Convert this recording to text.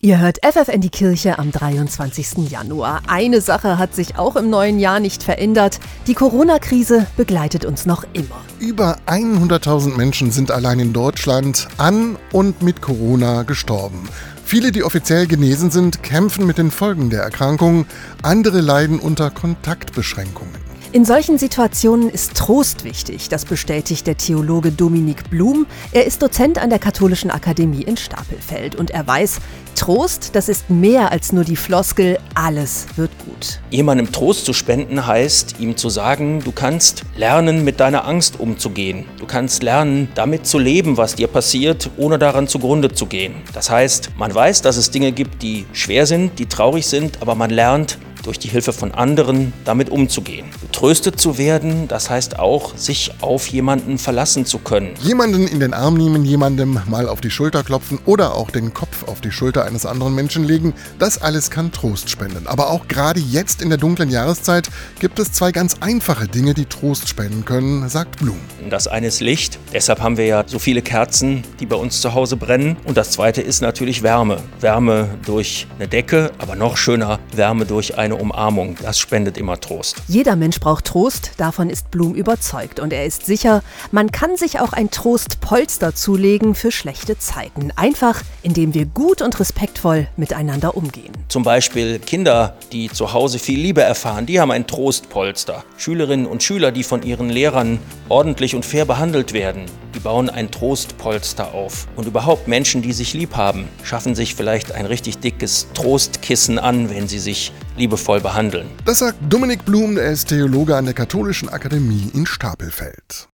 Ihr hört FFN die Kirche am 23. Januar. Eine Sache hat sich auch im neuen Jahr nicht verändert. Die Corona-Krise begleitet uns noch immer. Über 100.000 Menschen sind allein in Deutschland an und mit Corona gestorben. Viele, die offiziell genesen sind, kämpfen mit den Folgen der Erkrankung. Andere leiden unter Kontaktbeschränkungen. In solchen Situationen ist Trost wichtig, das bestätigt der Theologe Dominik Blum. Er ist Dozent an der Katholischen Akademie in Stapelfeld und er weiß, Trost, das ist mehr als nur die Floskel, alles wird gut. Jemandem Trost zu spenden heißt, ihm zu sagen, du kannst lernen, mit deiner Angst umzugehen. Du kannst lernen, damit zu leben, was dir passiert, ohne daran zugrunde zu gehen. Das heißt, man weiß, dass es Dinge gibt, die schwer sind, die traurig sind, aber man lernt, durch die Hilfe von anderen damit umzugehen. Getröstet zu werden, das heißt auch, sich auf jemanden verlassen zu können. Jemanden in den Arm nehmen, jemandem mal auf die Schulter klopfen oder auch den Kopf auf die Schulter eines anderen Menschen legen, das alles kann Trost spenden. Aber auch gerade jetzt in der dunklen Jahreszeit gibt es zwei ganz einfache Dinge, die Trost spenden können, sagt Blum. Das eine ist Licht, deshalb haben wir ja so viele Kerzen, die bei uns zu Hause brennen. Und das zweite ist natürlich Wärme. Wärme durch eine Decke, aber noch schöner Wärme durch eine Umarmung. Das spendet immer Trost. Jeder Mensch braucht Trost, davon ist Blum überzeugt. Und er ist sicher, man kann sich auch ein Trostpolster zulegen für schlechte Zeiten. Einfach, indem wir gut und respektvoll miteinander umgehen. Zum Beispiel Kinder, die zu Hause viel Liebe erfahren, die haben ein Trostpolster. Schülerinnen und Schüler, die von ihren Lehrern ordentlich und fair behandelt werden, die bauen ein Trostpolster auf. Und überhaupt Menschen, die sich lieb haben, schaffen sich vielleicht ein richtig dickes Trostkissen an, wenn sie sich liebevoll behandeln. Das sagt Dominik Blum, er ist Theologe an der Katholischen Akademie in Stapelfeld.